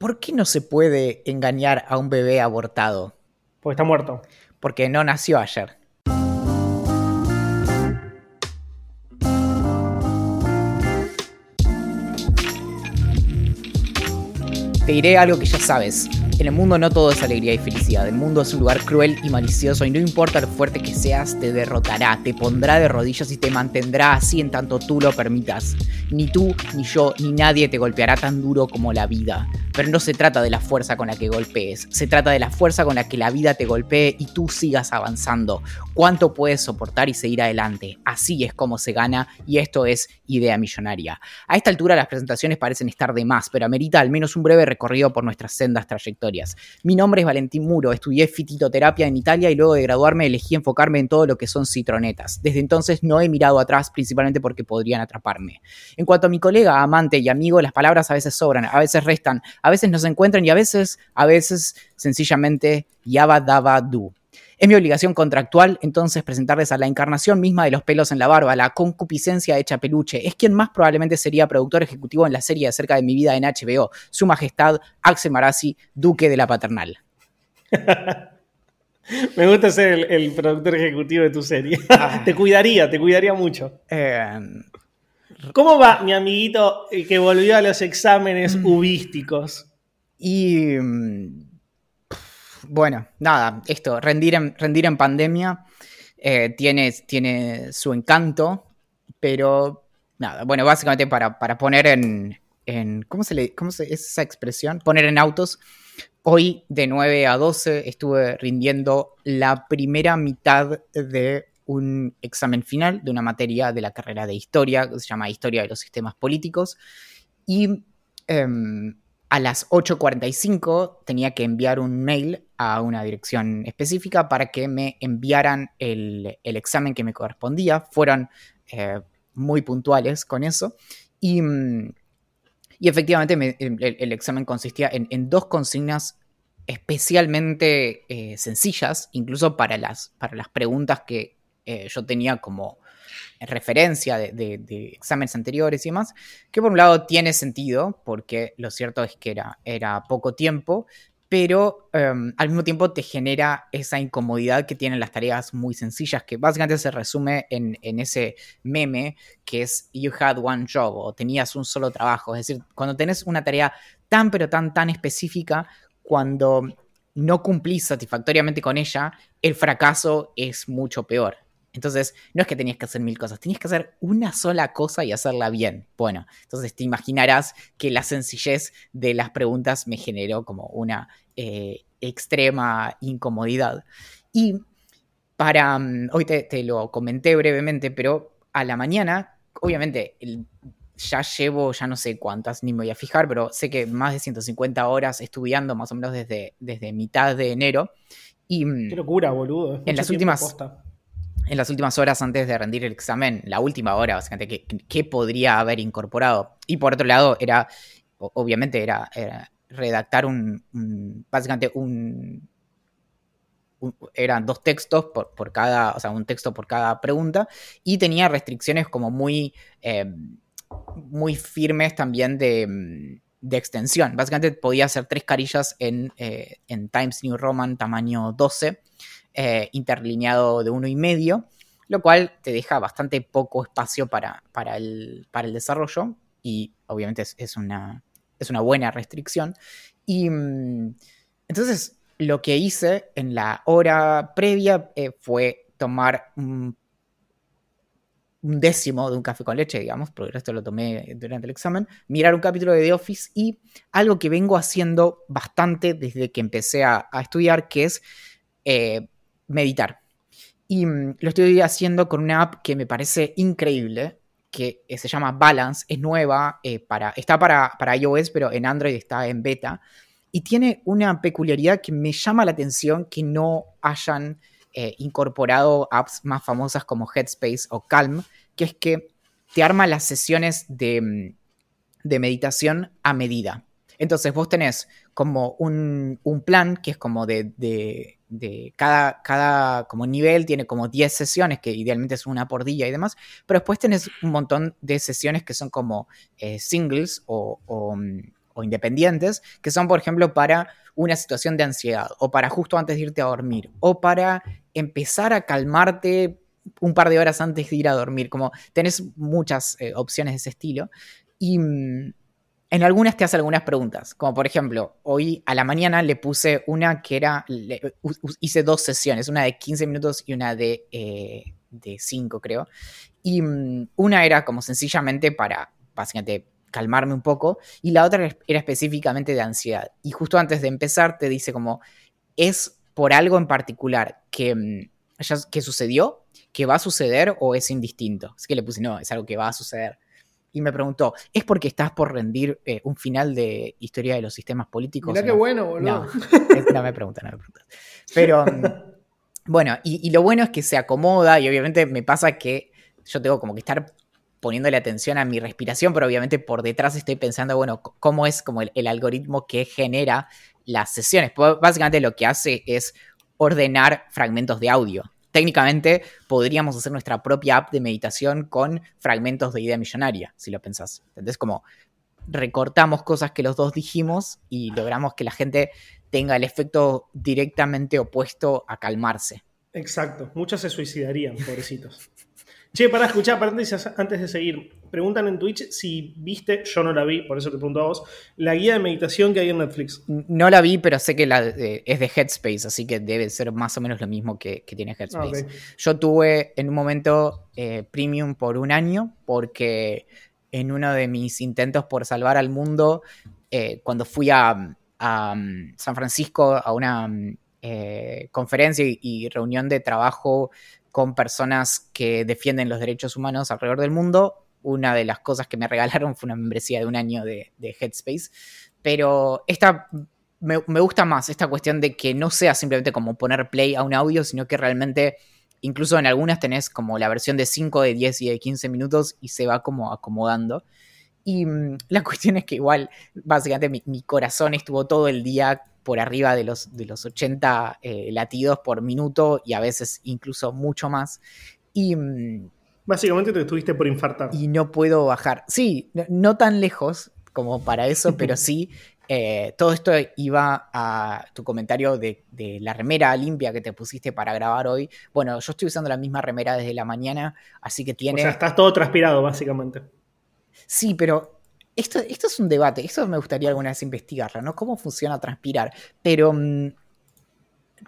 ¿Por qué no se puede engañar a un bebé abortado? Porque está muerto. Porque no nació ayer. Te diré algo que ya sabes. En el mundo no todo es alegría y felicidad. El mundo es un lugar cruel y malicioso y no importa lo fuerte que seas, te derrotará, te pondrá de rodillas y te mantendrá así en tanto tú lo permitas. Ni tú, ni yo, ni nadie te golpeará tan duro como la vida. Pero no se trata de la fuerza con la que golpees, se trata de la fuerza con la que la vida te golpee y tú sigas avanzando. ¿Cuánto puedes soportar y seguir adelante? Así es como se gana y esto es idea millonaria. A esta altura las presentaciones parecen estar de más, pero amerita al menos un breve recorrido por nuestras sendas trayectorias. Mi nombre es Valentín Muro, estudié fititoterapia en Italia y luego de graduarme elegí enfocarme en todo lo que son citronetas. Desde entonces no he mirado atrás principalmente porque podrían atraparme. En cuanto a mi colega, amante y amigo, las palabras a veces sobran, a veces restan, a veces no se encuentran y a veces, a veces sencillamente yaba daba du. Es mi obligación contractual entonces presentarles a la encarnación misma de los pelos en la barba, la concupiscencia hecha peluche. Es quien más probablemente sería productor ejecutivo en la serie acerca de mi vida en HBO, Su Majestad Axel Marazzi, Duque de la Paternal. Me gusta ser el, productor ejecutivo de tu serie. Ah. te cuidaría, te cuidaría mucho. Eh, ¿Cómo va mi amiguito que volvió a los exámenes mm. ubísticos? Y mm, bueno, nada, esto, rendir en, rendir en pandemia eh, tiene, tiene su encanto, pero nada, bueno, básicamente para, poner en, ¿cómo se le, cómo es esa expresión? Poner en autos. Hoy de 9 a 12 estuve rindiendo la primera mitad de un examen final de una materia de la carrera de historia, que se llama Historia de los Sistemas Políticos, y em, a las 8.45 tenía que enviar un mail a una dirección específica para que me enviaran el, examen que me correspondía. Fueron eh, muy puntuales con eso. Y, mm, efectivamente el, examen consistía en, dos consignas especialmente eh, sencillas, incluso para las, para las preguntas que eh, yo tenía como referencia de, exámenes anteriores y demás, que por un lado tiene sentido, porque lo cierto es que era, era poco tiempo, pero em, al mismo tiempo te genera esa incomodidad que tienen las tareas muy sencillas, que básicamente se resume en, ese meme que es You had one job o tenías un solo trabajo. Es decir, cuando tenés una tarea tan pero tan tan específica, cuando no cumplís satisfactoriamente con ella, el fracaso es mucho peor. Entonces, no es que tenías que hacer mil cosas, tenías que hacer una sola cosa y hacerla bien. Bueno, entonces te imaginarás que la sencillez de las preguntas me generó como una eh, extrema incomodidad. Y para, mm, hoy te, lo comenté brevemente, pero a la mañana, obviamente, ya llevo, ya no sé cuántas, ni me voy a fijar, pero sé que más de 150 horas estudiando más o menos desde, desde mitad de enero. Y, mm, Qué locura, boludo. En las últimas en las últimas horas antes de rendir el examen, la última hora, básicamente, ¿qué, podría haber incorporado? Y por otro lado, era, obviamente, era, redactar un, básicamente un, eran dos textos por, cada, o sea, un texto por cada pregunta, y tenía restricciones como muy, eh, muy firmes también de, extensión. Básicamente podía hacer tres carillas en, eh, en Times New Roman tamaño 12 eh, interlineado de uno y medio, lo cual te deja bastante poco espacio para, para, el, para el, desarrollo y obviamente es, una, es, una, buena restricción. Y mm, entonces lo que hice en la hora previa eh, fue tomar un, décimo de un café con leche, digamos, porque esto lo tomé durante el examen, mirar un capítulo de The Office y algo que vengo haciendo bastante desde que empecé a, estudiar, que es eh, meditar. Y mm, lo estoy haciendo con una app que me parece increíble, que eh, se llama Balance, es nueva, eh, para, está para, para iOS, pero en Android está en beta. Y tiene una peculiaridad que me llama la atención que no hayan eh, incorporado apps más famosas como Headspace o Calm, que es que te arma las sesiones de, mm, de meditación a medida. Entonces vos tenés como un, plan que es como de, cada, cada como nivel, tiene como 10 sesiones, que idealmente es una por día y demás, pero después tenés un montón de sesiones que son como eh, singles o, o independientes, que son, por ejemplo, para una situación de ansiedad, o para justo antes de irte a dormir, o para empezar a calmarte un par de horas antes de ir a dormir. Como tenés muchas eh, opciones de ese estilo. Y mm, en algunas te hace algunas preguntas. Como por ejemplo, hoy a la mañana le puse una que era. hice dos sesiones, una de 15 minutos y una de, eh, de 5, creo. Y mm, una era como sencillamente para, básicamente, calmarme un poco. Y la otra era específicamente de ansiedad. Y justo antes de empezar te dice como. Es por algo en particular que, mm, que sucedió que va a suceder o es indistinto. Así que le puse, no, es algo que va a suceder. Y me preguntó, ¿es porque estás por rendir eh, un final de historia de los sistemas políticos? Mira qué bueno, boludo. No, me pregunta, no me. Pero, mm, bueno, y, lo bueno es que se acomoda y obviamente me pasa que yo tengo como que estar poniéndole atención a mi respiración, pero obviamente por detrás estoy pensando, bueno, cómo es como el, el algoritmo que genera las sesiones. Básicamente lo que hace es ordenar fragmentos de audio técnicamente podríamos hacer nuestra propia app de meditación con fragmentos de idea millonaria, si lo pensás. Entonces, como recortamos cosas que los dos dijimos y logramos que la gente tenga el efecto directamente opuesto a calmarse. Exacto, muchos se suicidarían, pobrecitos. Che, para escuchar, antes de seguir. Preguntan en Twitch si viste, yo no la vi, por eso te pregunto a vos, la guía de meditación que hay en Netflix. No la vi, pero sé que la, es de Headspace, así que debe ser más o menos lo mismo que, tiene Headspace. Yo tuve en un momento eh, premium por un año, porque en uno de mis intentos por salvar al mundo, eh, cuando fui a, um, San Francisco a una eh, conferencia y reunión de trabajo con personas que defienden los derechos humanos alrededor del mundo. Una de las cosas que me regalaron fue una membresía de un año de, Headspace. Pero esta me, gusta más, esta cuestión de que no sea simplemente como poner play a un audio, sino que realmente, incluso en algunas tenés como la versión de 5, de 10 y de 15 minutos y se va como acomodando. Y mm, la cuestión es que igual, básicamente mi, mi, corazón estuvo todo el día por arriba de los, de los 80 eh, latidos por minuto y a veces incluso mucho más. Y. Mm, Básicamente te estuviste por infartar. Y no puedo bajar. Sí, no, tan lejos como para eso, pero sí. Eh, todo esto iba a tu comentario de, la remera limpia que te pusiste para grabar hoy. Bueno, yo estoy usando la misma remera desde la mañana, así que tiene. O sea, estás todo transpirado, básicamente. Sí, pero esto, es un debate, esto me gustaría alguna vez investigarlo, ¿no? ¿Cómo funciona transpirar? Pero mm,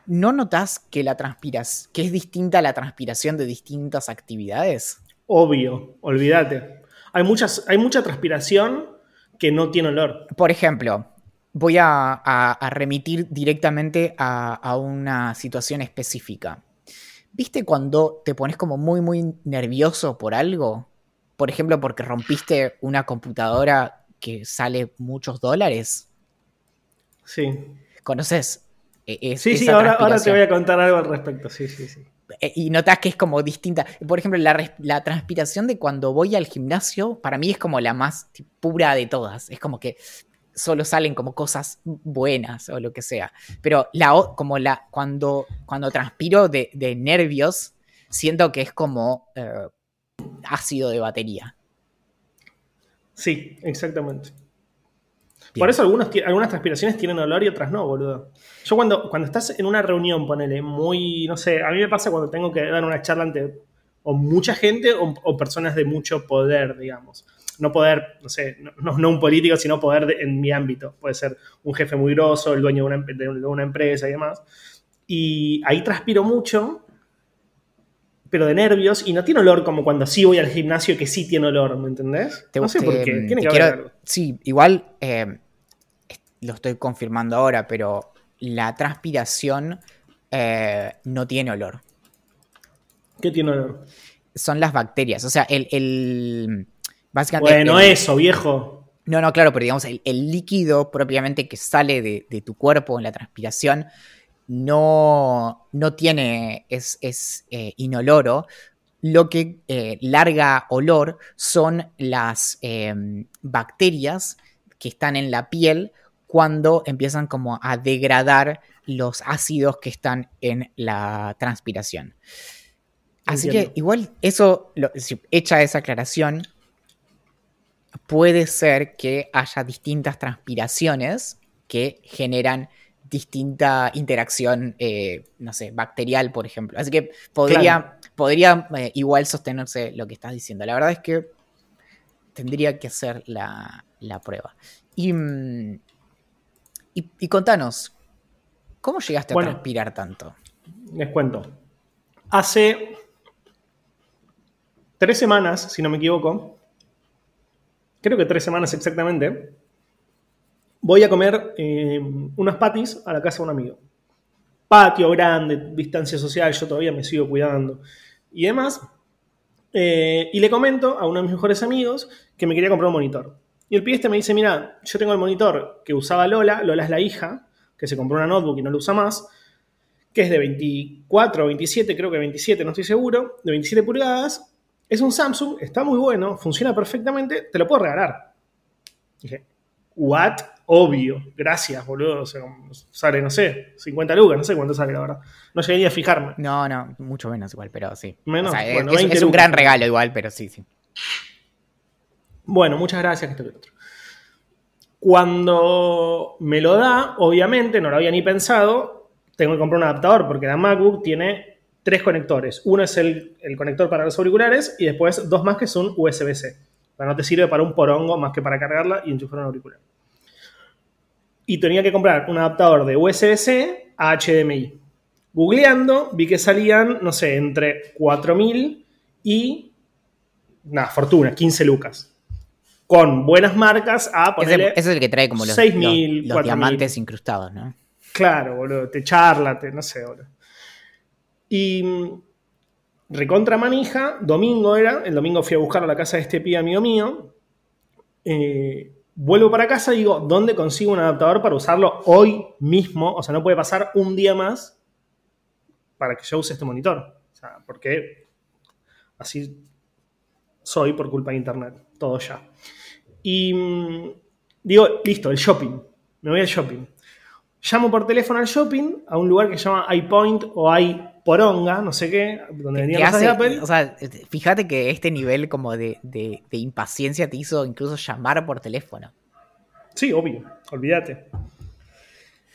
¿no notas que la transpiras, que es distinta la transpiración de distintas actividades? Obvio, olvídate. Hay, muchas, hay mucha transpiración que no tiene olor. Por ejemplo, voy a, remitir directamente a, a, una situación específica. ¿Viste cuando te pones como muy, muy nervioso por algo? Por ejemplo, porque rompiste una computadora que sale muchos dólares. Sí. ¿Conoces? E-, sí, sí, ahora, te voy a contar algo al respecto. Sí, sí, sí. E-, y notas que es como distinta. Por ejemplo, la, transpiración de cuando voy al gimnasio, para mí es como la más pura de todas. Es como que solo salen como cosas buenas o lo que sea. Pero la, como la, cuando, cuando transpiro de, nervios, siento que es como eh, ácido de batería. Sí, exactamente. Por eso algunas, algunas transpiraciones tienen olor y otras no, boludo. Yo cuando, cuando estás en una reunión, ponele, muy, no sé, a mí me pasa cuando tengo que dar una charla ante o mucha gente o, personas de mucho poder, digamos. No poder, no sé, no, un político, sino poder en mi ámbito. Puede ser un jefe muy grosso, el dueño de una, de una empresa y demás. Y ahí transpiro mucho pero de nervios y no tiene olor como cuando sí voy al gimnasio que sí tiene olor, ¿me entendés? no sé por qué, tiene que haber Sí, igual eh, lo estoy confirmando ahora, pero la transpiración eh, no tiene olor. ¿Qué tiene olor? Son las bacterias, o sea, el... básicamente, bueno, eso, viejo. No, no, claro, pero digamos, el, líquido propiamente que sale de, de tu cuerpo en la transpiración no, no tiene, es, es eh, inoloro. Lo que eh, larga olor son las em, bacterias que están en la piel cuando empiezan como a degradar los ácidos que están en la transpiración. Así que igual eso, hecha esa aclaración, puede ser que haya distintas transpiraciones que generan distinta interacción, eh, no sé, bacterial, por ejemplo. Así que podría, podría eh, igual sostenerse lo que estás diciendo. La verdad es que tendría que hacer la, prueba. Mm, y, y, contanos, ¿cómo llegaste a transpirar tanto? Les cuento. Hace tres semanas, si no me equivoco, creo que tres semanas exactamente, voy a comer eh, unos patis a la casa de un amigo. Patio grande, distancia social, yo todavía me sigo cuidando y demás. Eh, y le comento a uno de mis mejores amigos que me quería comprar un monitor. Y el pibe este me dice, mira, yo tengo el monitor que usaba Lola, Lola es la hija, que se compró una notebook y no lo usa más, que es de 24 o 27, creo que 27, no estoy seguro, de 27 pulgadas. Es un Samsung, está muy bueno, funciona perfectamente, te lo puedo regalar. Dije, ¿what? Obvio, gracias, boludo. O sea, sale, no sé, 50 lucas, no sé cuánto sale, la verdad. No llegué ni a fijarme. No, no, mucho menos igual, pero sí. Menos, es, un gran regalo igual, pero sí, sí. Bueno, muchas gracias, esto que otro. Cuando me lo da, obviamente, no lo había ni pensado, tengo que comprar un adaptador porque la MacBook tiene tres conectores. Uno es el, el conector para los auriculares y después dos más que son USB-C. no te sirve para un porongo más que para cargarla y enchufar un auricular y tenía que comprar un adaptador de USB-C a HDMI. Googleando, vi que salían, no sé, entre 4.000 y. Nada, fortuna, 15 lucas. Con buenas marcas a ponerle. Ese, es el que trae como los, 6, los, diamantes incrustados, ¿no? Claro, boludo. Te charla, te, no sé, boludo. Y. Mm, recontra manija, domingo era. El domingo fui a buscar a la casa de este pie amigo mío. Eh, Vuelvo para casa y digo, ¿dónde consigo un adaptador para usarlo hoy mismo? O sea, no puede pasar un día más para que yo use este monitor. O sea, porque así soy por culpa de internet, todo ya. Y mm, digo, listo, el shopping. Me voy al shopping. Llamo por teléfono al shopping, a un lugar que se llama iPoint o i poronga, no sé qué, donde venían cosas de Apple. O sea, fíjate que este nivel como de, impaciencia te hizo incluso llamar por teléfono. Sí, obvio, olvídate.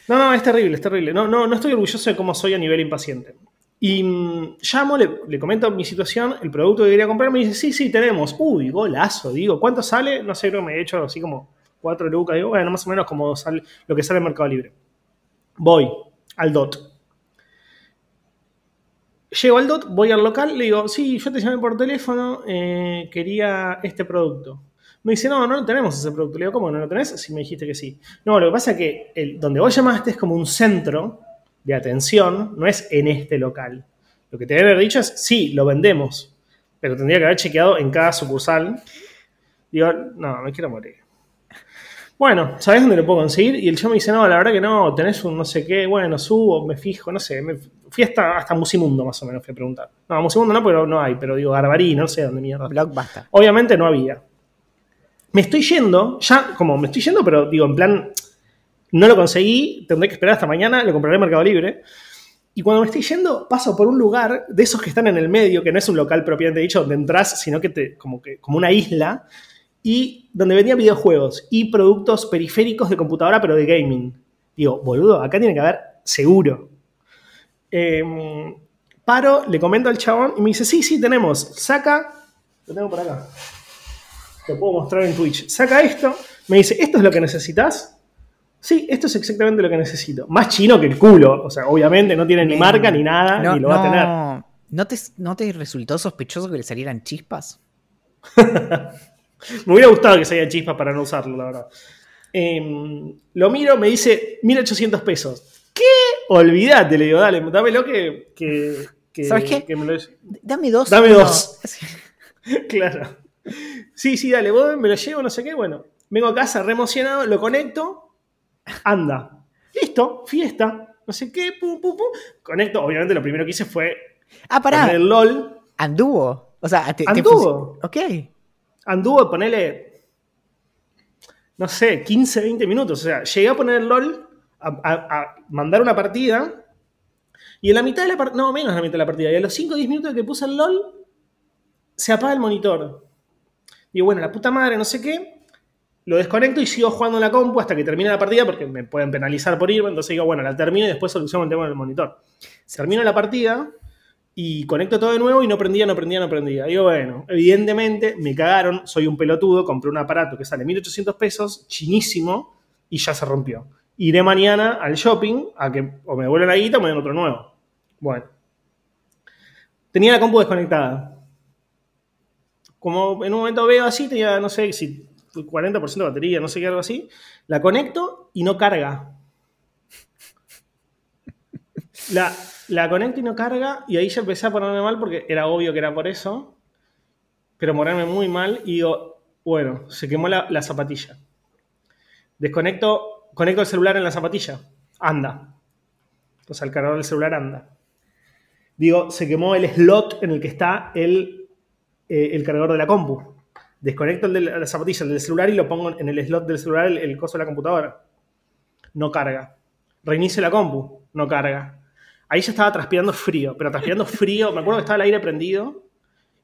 No, no, es terrible, es terrible. No, no, no estoy orgulloso de cómo soy a nivel impaciente. Y mm, llamo, le, comento mi situación, el producto que quería comprar, me dice, sí, sí, tenemos. Uy, golazo, digo, ¿cuánto sale? No sé, creo que me he hecho así como 4 lucas, digo, bueno, más o menos como sale, lo que sale en Mercado Libre. Voy al DOT Llego al DOT, voy al local, le digo, sí, yo te llamé por teléfono, eh, quería este producto. Me dice, no, no tenemos ese producto. Le digo, ¿cómo no lo tenés? Si me dijiste que sí. No, lo que pasa es que el, donde vos llamaste es como un centro de atención, no es en este local. Lo que te debe haber dicho es, sí, lo vendemos, pero tendría que haber chequeado en cada sucursal. Digo, no, me quiero morir. Bueno, ¿sabes dónde lo puedo conseguir? Y el chavo me dice, no, la verdad que no, tenés un no sé qué, bueno, subo, me fijo, no sé, me fui hasta, hasta Musimundo más o menos, fui a preguntar. No, Musimundo no, pero no hay, pero digo, Garbarí, no sé dónde mierda. basta. Obviamente no había. Me estoy yendo, ya, como me estoy yendo, pero digo, en plan, no lo conseguí, tendré que esperar hasta mañana, lo compraré en Mercado Libre. Y cuando me estoy yendo, paso por un lugar de esos que están en el medio, que no es un local propiamente dicho donde entras, sino que te, como, que, como una isla, y donde vendía videojuegos y productos periféricos de computadora, pero de gaming. Digo, boludo, acá tiene que haber seguro. Em, paro, le comento al chabón y me dice, sí, sí, tenemos. Saca, lo tengo por acá. Lo puedo mostrar en Twitch. Saca esto, me dice, ¿esto es lo que necesitas? Sí, esto es exactamente lo que necesito. Más chino que el culo. O sea, obviamente no tiene ni marca ni nada, ni lo va a tener. ¿No te, ¿No te resultó sospechoso que le salieran chispas? Me hubiera gustado que se haya chispas para no usarlo, la verdad. Em, lo miro, me dice 1800 pesos. ¿Qué? Olvídate, le digo, dale, dámelo que. que, ¿Sabes qué? Dame dos. Dame dos. claro. Sí, sí, dale, vos me lo llevo, no sé qué. Bueno, vengo a casa re emocionado, lo conecto, anda. Listo, fiesta. No sé qué, pum, pum, pum. Conecto, obviamente lo primero que hice fue. Ah, pará. el LOL. Anduvo. O sea, te, Anduvo. ok anduvo, ponele, no sé, 15, 20 minutos. O sea, llegué a poner el LOL, a, mandar una partida, y en la mitad de la partida, no, menos de la mitad de la partida, y a los 5 o 10 minutos que puse el LOL, se apaga el monitor. Y bueno, la puta madre, no sé qué. Lo desconecto y sigo jugando en la compu hasta que termine la partida porque me pueden penalizar por irme. Entonces digo, bueno, la termino y después soluciono el tema del monitor. Termino la partida y conecto todo de nuevo y no prendía, no prendía, no prendía. Digo, bueno, evidentemente me cagaron, soy un pelotudo, compré un aparato que sale 1800 pesos, chinísimo, y ya se rompió. Iré mañana al shopping a que o me vuelvan la guita o me den otro nuevo. Bueno. Tenía la compu desconectada. Como en un momento veo así, tenía, no sé si 40% de batería, no sé qué, algo así. La conecto y no carga. La, la conecto y no carga, y ahí ya empecé a ponerme mal porque era obvio que era por eso. Pero ponerme muy mal y digo, bueno, se quemó la, la zapatilla. Desconecto, conecto el celular en la zapatilla. Anda. Sea, el cargador del celular anda. Digo, se quemó el slot en el que está el, eh, el cargador de la compu. Desconecto el de la zapatilla, el del celular y lo pongo en el slot del celular, el, el coso de la computadora. No carga. Reinicio la compu. No carga. Ahí ya estaba transpirando frío, pero transpirando frío. Me acuerdo que estaba el aire prendido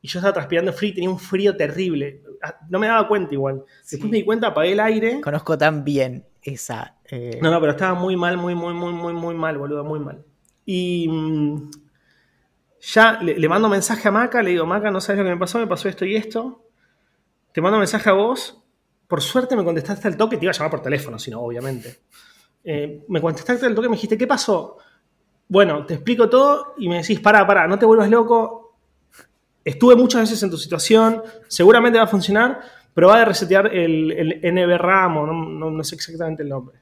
y yo estaba transpirando frío y tenía un frío terrible. Ah, no me daba cuenta igual. Después me di cuenta, apagué el aire. Conozco tan bien esa. eh, No, no, pero estaba muy mal, muy, muy, muy, muy, muy mal, boludo, muy mal. Y mm, ya le, le mando mensaje a Maca, le digo, Maca, no sabes lo que me pasó, me pasó esto y esto. Te mando mensaje a vos. Por suerte me contestaste al toque, te iba a llamar por teléfono, sino obviamente. Eh, me contestaste al toque y me dijiste, ¿qué pasó? Bueno, te explico todo y me decís, pará, pará, no te vuelvas loco. Estuve muchas veces en tu situación, seguramente va a funcionar, pero va a resetear el, el NBRAM o no, no- no sé exactamente el nombre.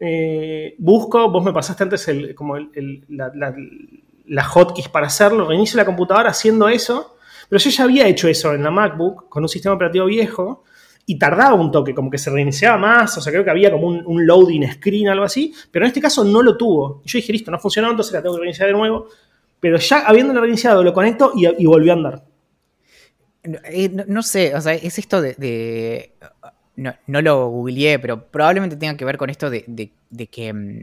Eh, busco, vos me pasaste antes el, como el- la, la- la hotkeys para hacerlo, reinicio la computadora haciendo eso, pero yo ya había hecho eso en la MacBook con un sistema operativo viejo y tardaba un toque, como que se reiniciaba más, o sea, creo que había como un, un loading screen, algo así, pero en este caso no lo tuvo. Yo dije, listo, no funcionó, entonces la tengo que reiniciar de nuevo, pero ya habiéndolo reiniciado, lo conecto y, y volvió a andar. No, eh, no- sé, o sea, es esto de. de- no, no lo googleé, pero probablemente tenga que ver con esto de- de que. mm,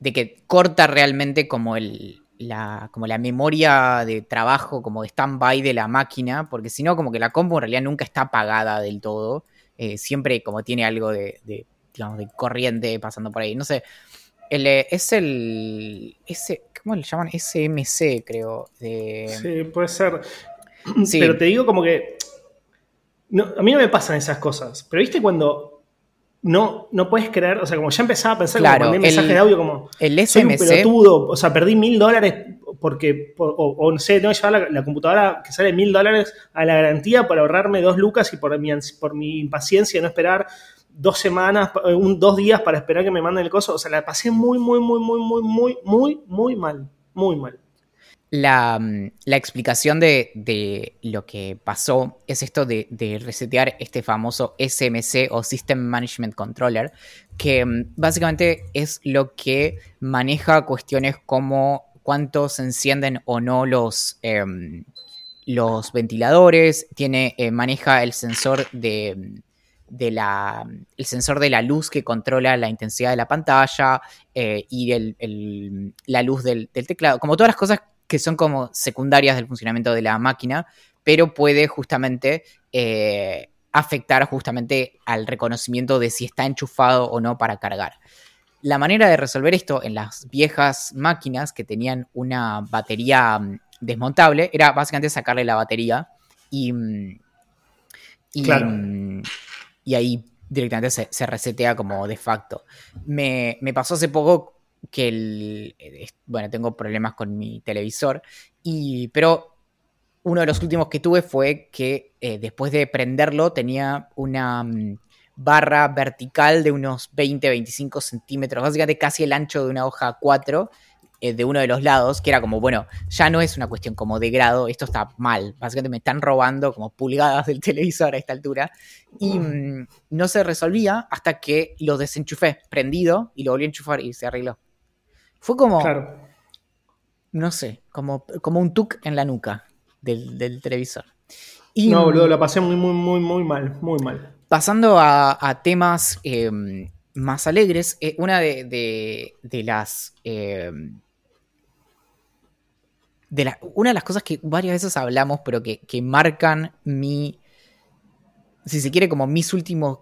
de que corta realmente como el. La, como la memoria de trabajo, como de stand-by de la máquina, porque si no, como que la compu en realidad nunca está apagada del todo. eh, siempre como tiene algo de, de, digamos, de corriente pasando por ahí. No sé. El, eh, es el. Ese, ¿Cómo le llaman? SMC, creo. De, Sí, puede ser. Sí. Pero te digo como que. no, a mí no me pasan esas cosas. Pero viste cuando no, no puedes creer, o sea, como ya empezaba a pensar, Claro, como mandé mensajes de audio como. el Soy un SMC. pelotudo, o sea, perdí mil dólares porque, o, o no sé, tengo que llevar la, la computadora que sale mil dólares a la garantía para ahorrarme dos lucas y por mi, por mi impaciencia de no esperar dos semanas, un, dos días para esperar que me manden el coso. O sea, la pasé muy, muy, muy, muy, muy, muy, muy, muy mal. Muy mal. La, mm, la explicación de, de lo que pasó es esto de, resetear este famoso SMC o System Management Controller, que mm, básicamente es lo que maneja cuestiones como cuánto se encienden o no los, em, los ventiladores, tiene, eh, maneja el sensor de, de la, el sensor de la luz que controla la intensidad de la pantalla eh, y el- el- la luz del teclado, como todas las cosas que son como secundarias del funcionamiento de la máquina, pero puede justamente eh, afectar justamente al reconocimiento de si está enchufado o no para cargar. La manera de resolver esto en las viejas máquinas que tenían una batería mm, desmontable era básicamente sacarle la batería y, mm, y, Claro. mm, y ahí directamente se, se resetea como de facto. Me, me pasó hace poco que el, eh, bueno, tengo problemas con mi televisor, y, pero uno de los últimos que tuve fue que eh, después de prenderlo tenía una mm, barra vertical de unos 20-25 centímetros, básicamente casi el ancho de una hoja 4 eh, de uno de los lados, que era como, bueno, ya no es una cuestión como de grado, esto está mal, básicamente me están robando como pulgadas del televisor a esta altura, y mm, no se resolvía hasta que lo desenchufé, prendido, y lo volví a enchufar y se arregló. Fue como, Claro. no sé, como, como un tuk en la nuca del, del televisor. Y No, boludo, la pasé muy, muy, muy, muy mal. Muy mal. pasando a, a temas eh, más alegres, eh, una de, de- de las... eh, de la- una de las cosas que varias veces hablamos, pero que, que marcan mi si se quiere, como mis últimos,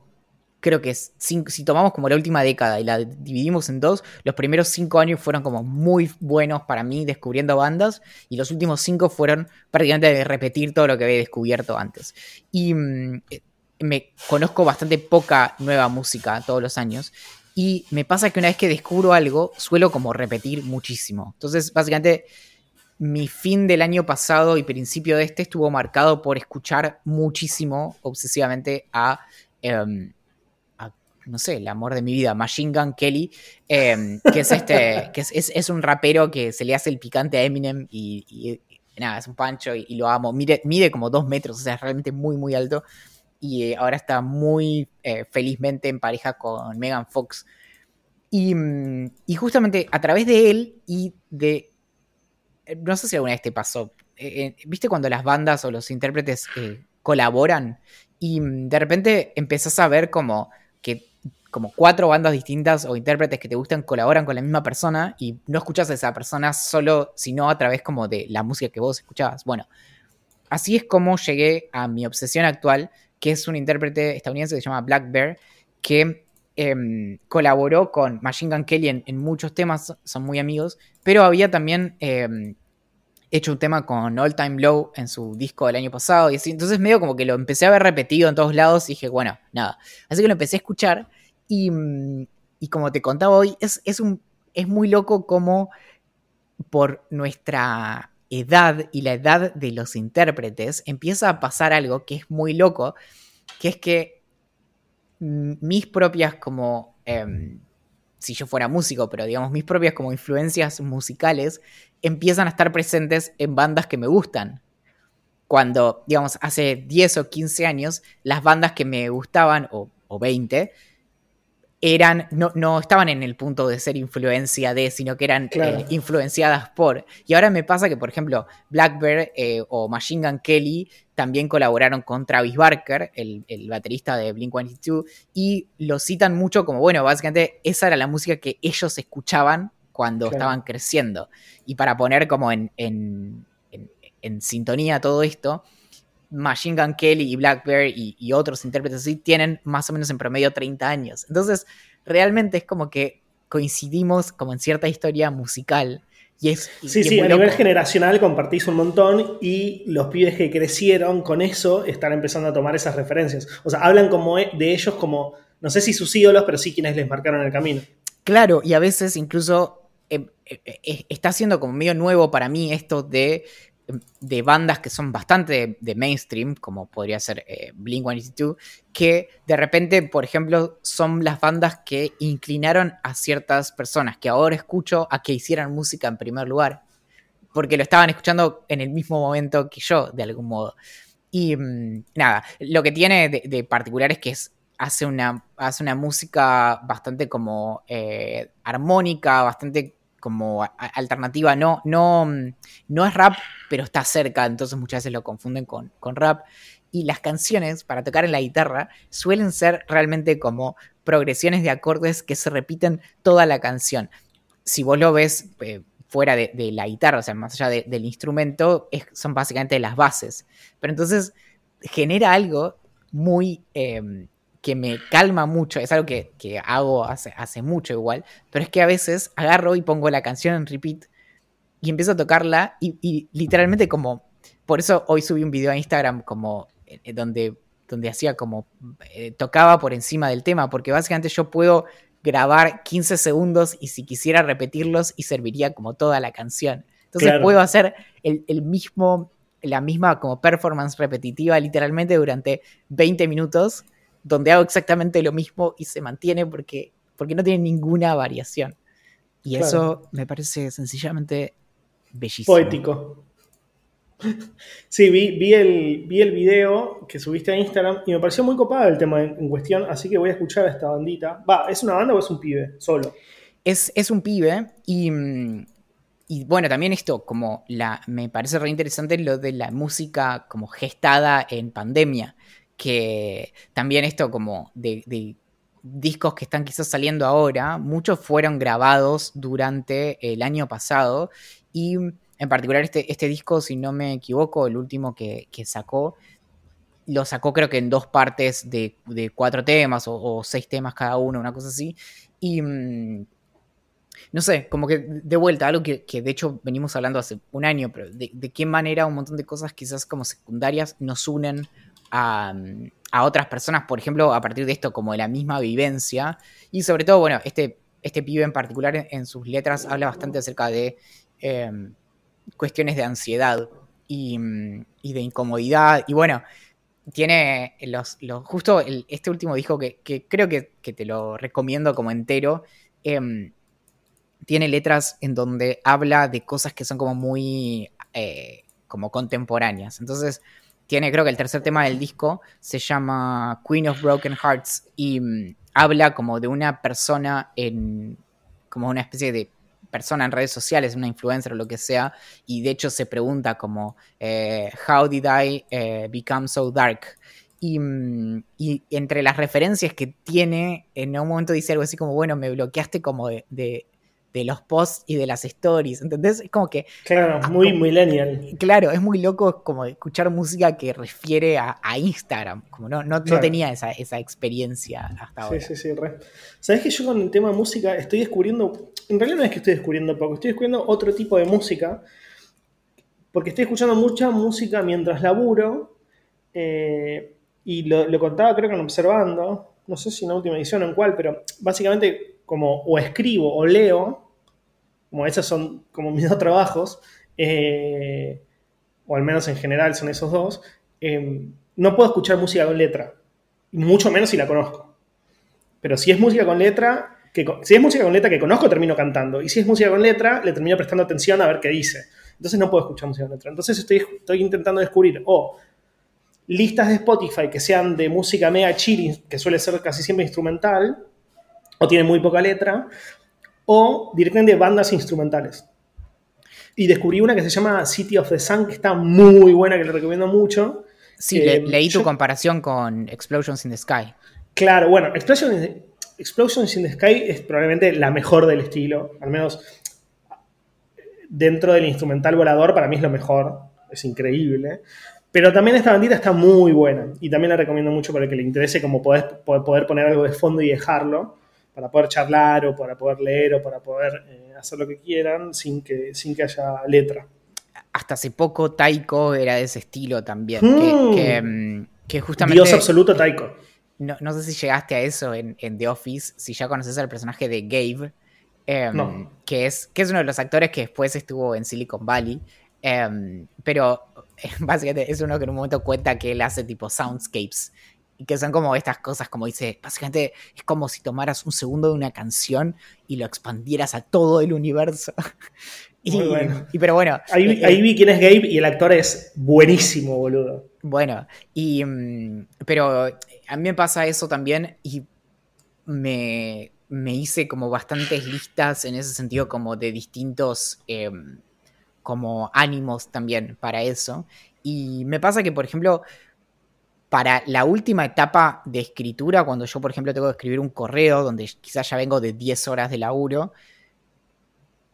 creo que si tomamos como la última década y la dividimos en dos, los primeros cinco años fueron como muy buenos para mí descubriendo bandas y los últimos cinco fueron prácticamente de repetir todo lo que había descubierto antes. Y mm, eh, me conozco bastante poca nueva música todos los años y me pasa que una vez que descubro algo, suelo como repetir muchísimo. Entonces, básicamente, mi fin del año pasado y principio de este estuvo marcado por escuchar muchísimo, obsesivamente, a, em, no sé, el amor de mi vida, Machine Gun Kelly, em, que es este, que es, un rapero que se le hace el picante a Eminem y, nada, es un pancho y, lo amo. Mide, mide como dos metros, o sea, es realmente muy, muy alto y eh, ahora está muy eh, felizmente en pareja con Megan Fox. Mm, y, justamente a través de él y de... Eh, no sé si alguna vez te pasó, ¿viste cuando las bandas o los intérpretes colaboran? Y mm, de repente empezás a ver como que como cuatro bandas distintas o intérpretes que te gustan colaboran con la misma persona y no escuchas a esa persona solo, sino a través como de la música que vos escuchabas. Bueno, así es como llegué a mi obsesión actual, que es un intérprete estadounidense que se llama Black Bear, que em, colaboró con Machine Gun Kelly en, muchos temas, son muy amigos, pero había también em, hecho un tema con All Time Low en su disco del año pasado, y así, entonces medio como que lo empecé a ver repetido en todos lados y dije, bueno, nada, así que lo empecé a escuchar y, como te contaba hoy, es, es, un, es muy loco como por nuestra edad y la edad de los intérpretes, empieza a pasar algo que es muy loco, que es que mis propias como, em, si yo fuera músico, pero digamos mis propias como influencias musicales, empiezan a estar presentes en bandas que me gustan. Cuando, digamos, hace 10 o 15 años, las bandas que me gustaban, o, o 20, eran, no, no, estaban en el punto de ser influencia de, sino que eran eh, influenciadas por. Y ahora me pasa que, por ejemplo, Blackbird eh, o Machine Gun Kelly también colaboraron con Travis Barker, el, baterista de Blink 182, y lo citan mucho como, bueno, básicamente esa era la música que ellos escuchaban cuando estaban creciendo. Y para poner como en, en, en sintonía todo esto, Machine Gun Kelly y Black Bear y, otros intérpretes así tienen más o menos en promedio 30 años. Entonces, realmente es como que coincidimos como en cierta historia musical. Y es, sí, sí, a nivel generacional compartís un montón y los pibes que crecieron con eso están empezando a tomar esas referencias. O sea, hablan como e, de ellos como, no sé si sus ídolos, pero sí quienes les marcaron el camino. Claro, y a veces incluso eh, eh, eh, está siendo como medio nuevo para mí esto de de bandas que son bastante de, mainstream, como podría ser eh, Blink 182, que de repente, por ejemplo, son las bandas que inclinaron a ciertas personas que ahora escucho a que hicieran música en primer lugar, porque lo estaban escuchando en el mismo momento que yo, de algún modo. Y mm, nada, lo que tiene de, particular es que hace, una, hace una música bastante como eh, armónica, bastante como alternativa, no, no, no es rap, pero está cerca, entonces muchas veces lo confunden con, con rap. Y las canciones para tocar en la guitarra suelen ser realmente como progresiones de acordes que se repiten toda la canción. Si vos lo ves eh, fuera de, la guitarra, o sea, más allá del instrumento, son básicamente las bases. Pero entonces genera algo muy em, que me calma mucho, es algo que, hago hace, hace, mucho igual, pero es que a veces agarro y pongo la canción en repeat y empiezo a tocarla y, literalmente como, por eso hoy subí un video a Instagram como eh, donde, donde hacía como, eh, tocaba por encima del tema, porque básicamente yo puedo grabar 15 segundos y si quisiera repetirlos y serviría como toda la canción. Entonces puedo hacer el, el mismo, la misma como performance repetitiva literalmente durante 20 minutos donde hago exactamente lo mismo y se mantiene porque, porque no tiene ninguna variación. Y eso me parece sencillamente bellísimo. Poético. Sí, vi, vi, el, vi el video que subiste a Instagram y me pareció muy copado el tema en, cuestión, así que voy a escuchar a esta bandita. Va, ¿es una banda o es un pibe solo? Es, es un pibe y, y, bueno, también esto, como la, me parece re interesante lo de la música como gestada en pandemia que también esto como de, discos que están quizás saliendo ahora, muchos fueron grabados durante el año pasado y en particular este, este disco, si no me equivoco, el último que, sacó, lo sacó creo que en dos partes de, cuatro temas o, seis temas cada uno, una cosa así. Y mm, no sé, como que de vuelta, algo que, de hecho venimos hablando hace un año, pero de, qué manera un montón de cosas quizás como secundarias nos unen a, otras personas, por ejemplo, a partir de esto como de la misma vivencia. Y sobre todo, bueno, este, este pibe en particular en, sus letras habla bastante acerca de em, cuestiones de ansiedad y, de incomodidad. Y bueno, tiene los, justo este último dijo que, creo que, te lo recomiendo como entero. Em, tiene letras en donde habla de cosas que son como muy eh, como contemporáneas. Entonces, tiene creo que el tercer tema del disco se llama Queen of Broken Hearts y mm, habla como de una persona en como una especie de persona en redes sociales, una influencer o lo que sea, y de hecho se pregunta como, eh, How did I eh, become so dark? Mm, y, entre las referencias que tiene, en un momento dice algo así como, bueno, me bloqueaste como de los posts y de las stories, ¿entendés? Es como que... Claro, ah, muy millennial. Claro, es muy loco como escuchar música que refiere a, Instagram, como no, no, tenía esa, experiencia hasta ahora. Sí, sí, sí, re. Sabes que yo con el tema de música estoy descubriendo, en realidad no es que estoy descubriendo poco, estoy descubriendo otro tipo de música, porque estoy escuchando mucha música mientras laburo, eh, y lo, lo, contaba creo que en Observando, no sé si en la última edición o en cuál, pero básicamente como o escribo o leo, como esos son como mis dos trabajos, eh, o al menos en general son esos dos, eh, no puedo escuchar música con letra, mucho menos si la conozco. Pero si es música con letra, que, si es música con letra que conozco, termino cantando. Y si es música con letra, le termino prestando atención a ver qué dice. Entonces no puedo escuchar música con letra. Entonces estoy, estoy intentando descubrir o listas de Spotify que sean de música mega chill, que suele ser casi siempre instrumental, o tienen muy poca letra, o directamente bandas instrumentales. Y descubrí una que se llama City of the Sun, que está muy buena, que le recomiendo mucho. Sí, leí tu comparación con Explosions in the Sky. Claro, bueno, Explosions in, the Sky es probablemente la mejor del estilo, al menos dentro del instrumental volador, para mí es lo mejor, es increíble. Pero también esta bandita está muy buena y también la recomiendo mucho para el que le interese como poder, poder poner algo de fondo y dejarlo para poder charlar o para poder leer o para poder eh, hacer lo que quieran sin que, sin que haya letra. Hasta hace poco Taiko era de ese estilo también. Que, hmm. mm, justamente. Dios absoluto Taiko. No, sé si llegaste a eso en, The Office, si ya conoces al personaje de Gabe, em, que, es, que es uno de los actores que después estuvo en Silicon Valley. Em, pero básicamente es uno que en un momento cuenta que él hace tipo soundscapes y que son como estas cosas, como dice, básicamente es como si tomaras un segundo de una canción y lo expandieras a todo el universo. y, y, pero bueno. Ahí, eh, ahí, vi quién es Gabe y el actor es buenísimo, boludo. Bueno, y mm, pero a mí me pasa eso también y me, me hice como bastantes listas en ese sentido como de distintos em, como ánimos también para eso. Y me pasa que, por ejemplo, para la última etapa de escritura, cuando yo, por ejemplo, tengo que escribir un correo donde quizás ya vengo de 10 horas de laburo,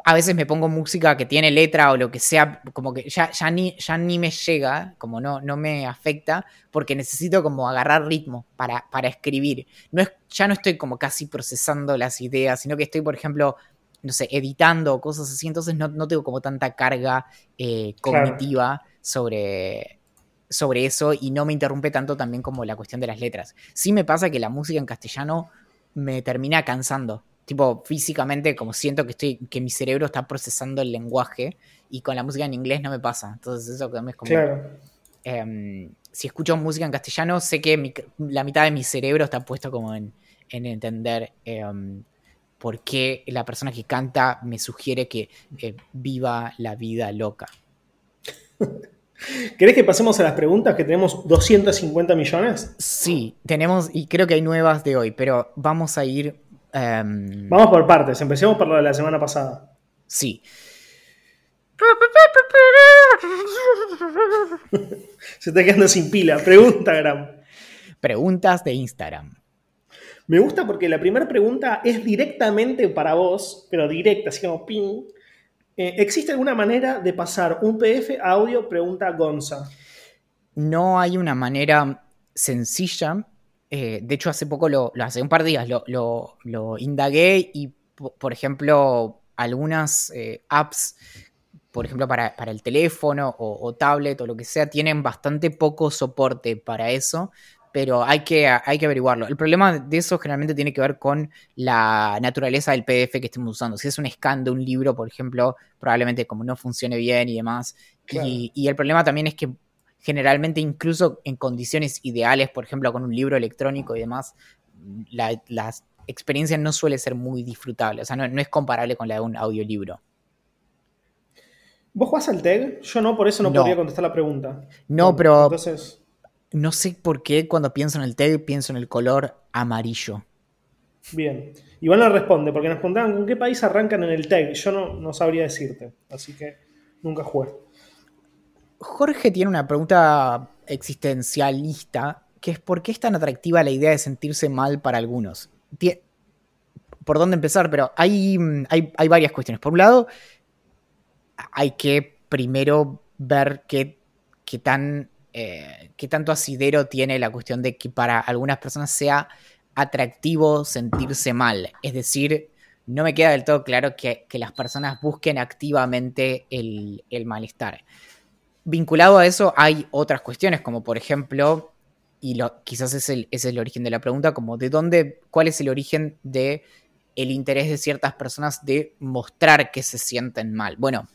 a veces me pongo música que tiene letra o lo que sea, como que ya, ya, ni, ya ni me llega, como no, no me afecta, porque necesito como agarrar ritmo para, para escribir. No es, ya no estoy como casi procesando las ideas, sino que estoy, por ejemplo, no sé, editando cosas así, entonces no, no tengo como tanta carga eh, cognitiva sobre, sobre eso y no me interrumpe tanto también como la cuestión de las letras. Sí me pasa que la música en castellano me termina cansando. Tipo, físicamente, como siento que estoy, que mi cerebro está procesando el lenguaje, y con la música en inglés no me pasa. Entonces, eso que es como. Claro. Em, si escucho música en castellano, sé que la mitad de mi cerebro está puesto como en, entender em, por qué la persona que canta me sugiere que eh, viva la vida loca. ¿Querés que pasemos a las preguntas que tenemos 250 millones? Sí, tenemos, y creo que hay nuevas de hoy, pero vamos a ir. Em, vamos por partes, empecemos por lo de la semana pasada. Sí. Se está quedando sin pila. Pregunta, Gram. Preguntas de Instagram. Me gusta porque la primera pregunta es directamente para vos, pero directa, así como ping. Eh, ¿Existe alguna manera de pasar un PDF a audio? Pregunta Gonza. No hay una manera sencilla. Eh, de hecho, hace poco, lo, hace un par de días, lo, indagué y, por ejemplo, algunas eh, apps, por ejemplo, para, el teléfono o, tablet o lo que sea, tienen bastante poco soporte para eso, pero hay que, hay que averiguarlo. El problema de eso generalmente tiene que ver con la naturaleza del PDF que estemos usando. Si es un scan de un libro, por ejemplo, probablemente como no funcione bien y demás. Y, el problema también es que generalmente incluso en condiciones ideales, por ejemplo, con un libro electrónico y demás, la, experiencia no suele ser muy disfrutable. O sea, no, es comparable con la de un audiolibro. ¿Vos jugás al TEG? Yo no, por eso no, podría contestar la pregunta. No, pero Entonces... no sé por qué cuando pienso en el TEG pienso en el color amarillo. Bien. Igual no responde, porque nos preguntaban con qué país arrancan en el TEG. Yo no, no sabría decirte, así que nunca jugué. Jorge tiene una pregunta existencialista, que es ¿por qué es tan atractiva la idea de sentirse mal para algunos? ¿Por dónde empezar? Pero hay, hay, varias cuestiones. Por un lado, hay que primero ver qué, tan, eh, qué tanto asidero tiene la cuestión de que para algunas personas sea atractivo sentirse mal. Es decir, no me queda del todo claro que, las personas busquen activamente el, el malestar vinculado a eso hay otras cuestiones, como por ejemplo, y lo, quizás es el, es el origen de la pregunta, como de dónde, cuál es el origen de el interés de ciertas personas de mostrar que se sienten mal. Bueno,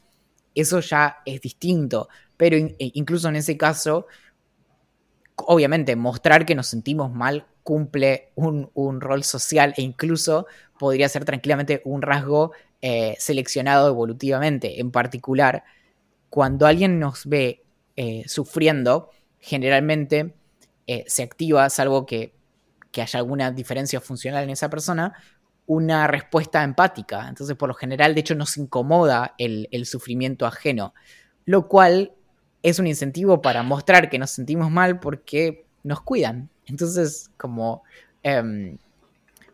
eso ya es distinto, pero e incluso en ese caso, obviamente, mostrar que nos sentimos mal cumple un, rol social e incluso podría ser tranquilamente un rasgo eh, seleccionado evolutivamente. En particular, cuando alguien nos ve eh, sufriendo, generalmente eh, se activa, salvo que, haya alguna diferencia funcional en esa persona, una respuesta empática. Entonces, por lo general, de hecho, nos incomoda el, sufrimiento ajeno, lo cual es un incentivo para mostrar que nos sentimos mal porque nos cuidan. Entonces, como em,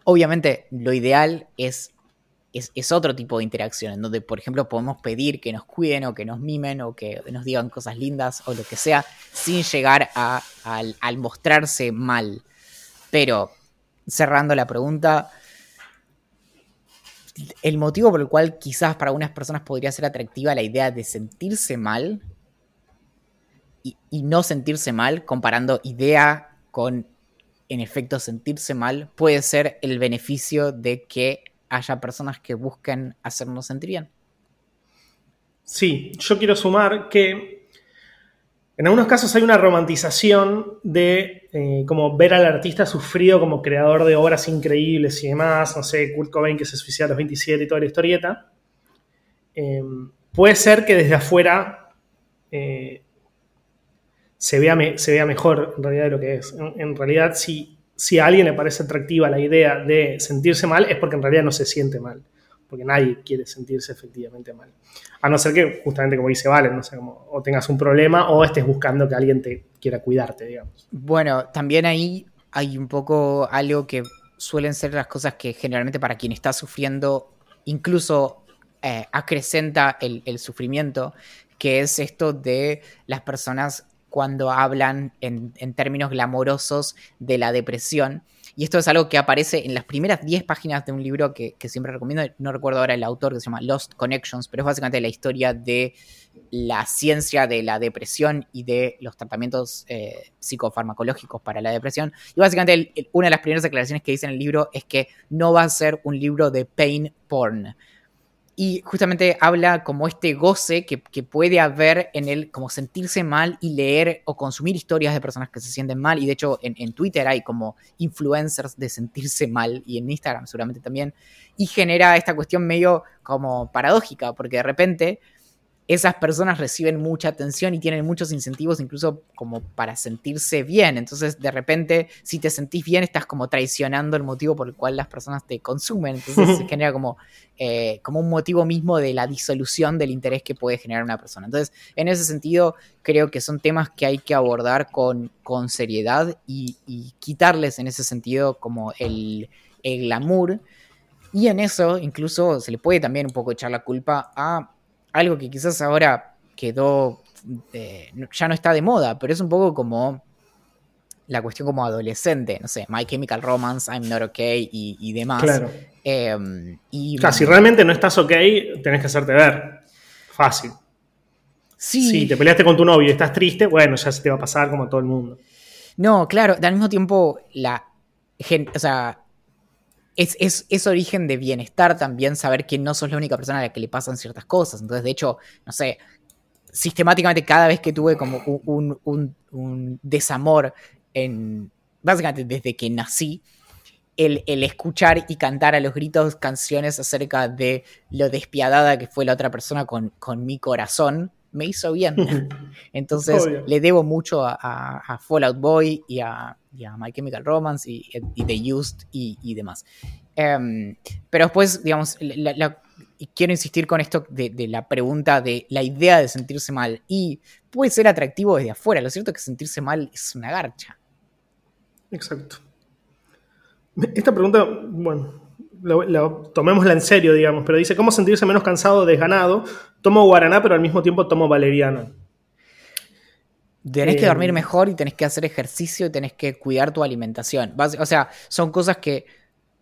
obviamente lo ideal es es, otro tipo de interacción, en donde, por ejemplo, podemos pedir que nos cuiden o que nos mimen o que nos digan cosas lindas o lo que sea, sin llegar a, al, mostrarse mal. Pero, cerrando la pregunta, el motivo por el cual quizás para algunas personas podría ser atractiva la idea de sentirse mal y, no sentirse mal, comparando idea con, en efecto, sentirse mal, puede ser el beneficio de que haya personas que busquen hacernos sentir bien. Sí, yo quiero sumar que en algunos casos hay una romantización de eh, como ver al artista sufrido como creador de obras increíbles y demás, no sé, Kurt Cobain que se suicida a los 27 y toda la historieta. Em, puede ser que desde afuera eh, se, vea se, vea mejor en realidad de lo que es. en realidad, si si a alguien le parece atractiva la idea de sentirse mal, es porque en realidad no se siente mal. Porque nadie quiere sentirse efectivamente mal. A no ser que, justamente como dice Valen, no sé, como, o tengas un problema o estés buscando que alguien te quiera cuidarte, digamos. Bueno, también ahí hay un poco algo que suelen ser las cosas que generalmente para quien está sufriendo incluso eh, acrecenta el, el sufrimiento, que es esto de las personas cuando hablan en, términos glamorosos de la depresión. Y esto es algo que aparece en las primeras 10 páginas de un libro que, siempre recomiendo. No recuerdo ahora el autor, que se llama Lost Connections, pero es básicamente la historia de la ciencia de la depresión y de los tratamientos eh, psicofarmacológicos para la depresión. Y básicamente una de las primeras declaraciones que dice en el libro es que no va a ser un libro de pain porn y justamente habla como este goce que, puede haber en él, como sentirse mal y leer o consumir historias de personas que se sienten mal. Y de hecho en, Twitter hay como influencers de sentirse mal y en Instagram seguramente también. Y genera esta cuestión medio como paradójica, porque de repente esas personas reciben mucha atención y tienen muchos incentivos incluso como para sentirse bien. Entonces, de repente, si te sentís bien, estás como traicionando el motivo por el cual las personas te consumen. Entonces, se genera como, eh, como un motivo mismo de la disolución del interés que puede generar una persona. Entonces, en ese sentido, creo que son temas que hay que abordar con, con seriedad y, quitarles en ese sentido como el, el glamour. Y en eso, incluso, se le puede también un poco echar la culpa a algo que quizás ahora quedó, eh, ya no está de moda, pero es un poco como la cuestión como adolescente, no sé, My Chemical Romance, I'm Not Okay y, demás. Claro. Em, y, si realmente no estás ok, tenés que hacerte ver. Fácil. Sí. Si te peleaste con tu novio y estás triste, bueno, ya se te va a pasar como a todo el mundo. No, claro, al mismo tiempo, la gente, o sea, es, es, origen de bienestar también saber que no sos la única persona a la que le pasan ciertas cosas. Entonces, de hecho, no sé, sistemáticamente cada vez que tuve como un, desamor en, básicamente desde que nací, el, escuchar y cantar a los gritos canciones acerca de lo despiadada que fue la otra persona con, con mi corazón, me hizo bien. Entonces le debo mucho a, Fallout Boy y a, My Chemical Romance y, The Used y, demás. Em, pero después, digamos, quiero insistir con esto de, la pregunta de la idea de sentirse mal. Y puede ser atractivo desde afuera. Lo cierto es que sentirse mal es una garcha. Exacto. Esta pregunta, bueno, tomémosla en serio, digamos, pero dice, ¿cómo sentirse menos cansado, desganado? Tomo guaraná, pero al mismo tiempo tomo valeriano. Tenés que dormir eh, mejor y tenés que hacer ejercicio y tenés que cuidar tu alimentación. O sea, son cosas que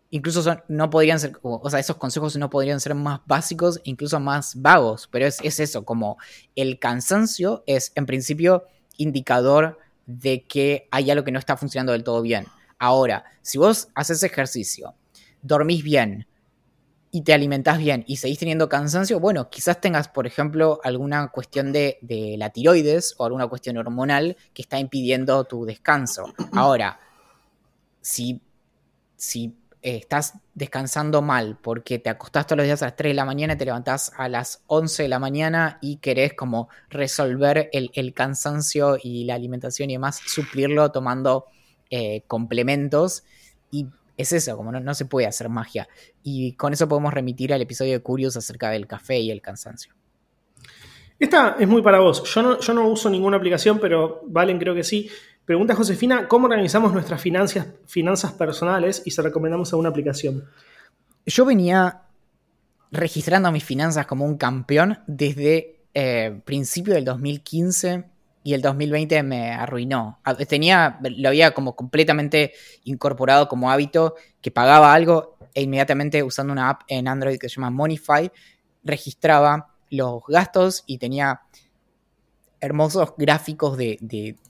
incluso son, no podrían ser, o sea, esos consejos no podrían ser más básicos, incluso más vagos, pero es, es eso, como el cansancio es en principio indicador de que hay algo que no está funcionando del todo bien. Ahora, si vos haces ejercicio, dormís bien y te alimentás bien y seguís teniendo cansancio, bueno, quizás tengas, por ejemplo, alguna cuestión de, la tiroides o alguna cuestión hormonal que está impidiendo tu descanso. Ahora, si, si estás descansando mal porque te acostás todos los días a las 3 de la mañana te levantás a las 11 de la mañana y querés como resolver el, cansancio y la alimentación y demás, suplirlo tomando eh, complementos y es eso, como no, se puede hacer magia. Y con eso podemos remitir al episodio de Curious acerca del café y el cansancio. Esta es muy para vos. Yo no, yo no uso ninguna aplicación, pero Valen creo que sí. Pregunta Josefina, ¿cómo organizamos nuestras finanzas, finanzas personales y se recomendamos alguna aplicación? Yo venía registrando mis finanzas como un campeón desde eh, principio del 2015 y el 2020 me arruinó. Tenía, lo había como completamente incorporado como hábito que pagaba algo e inmediatamente usando una app en Android que se llama Monify, registraba los gastos y tenía hermosos gráficos de,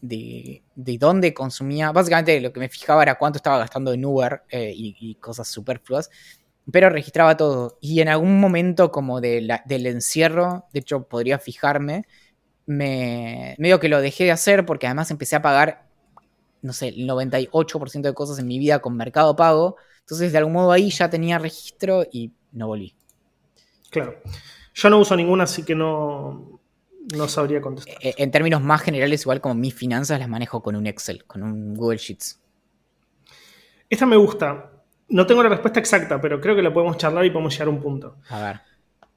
de, dónde consumía. Básicamente lo que me fijaba era cuánto estaba gastando en Uber eh, y, cosas superfluas. Pero registraba todo. Y en algún momento como del encierro, de hecho podría fijarme, me medio que lo dejé de hacer porque además empecé a pagar, no sé, el 98% de cosas en mi vida con Mercado Pago. Entonces, de algún modo ahí ya tenía registro y no volví. Claro. Yo no uso ninguna, así que no, no sabría contestar. Eh, en términos más generales, igual como mis finanzas las manejo con un Excel, con un Google Sheets. Esta me gusta. No tengo la respuesta exacta, pero creo que la podemos charlar y podemos llegar a un punto. A ver.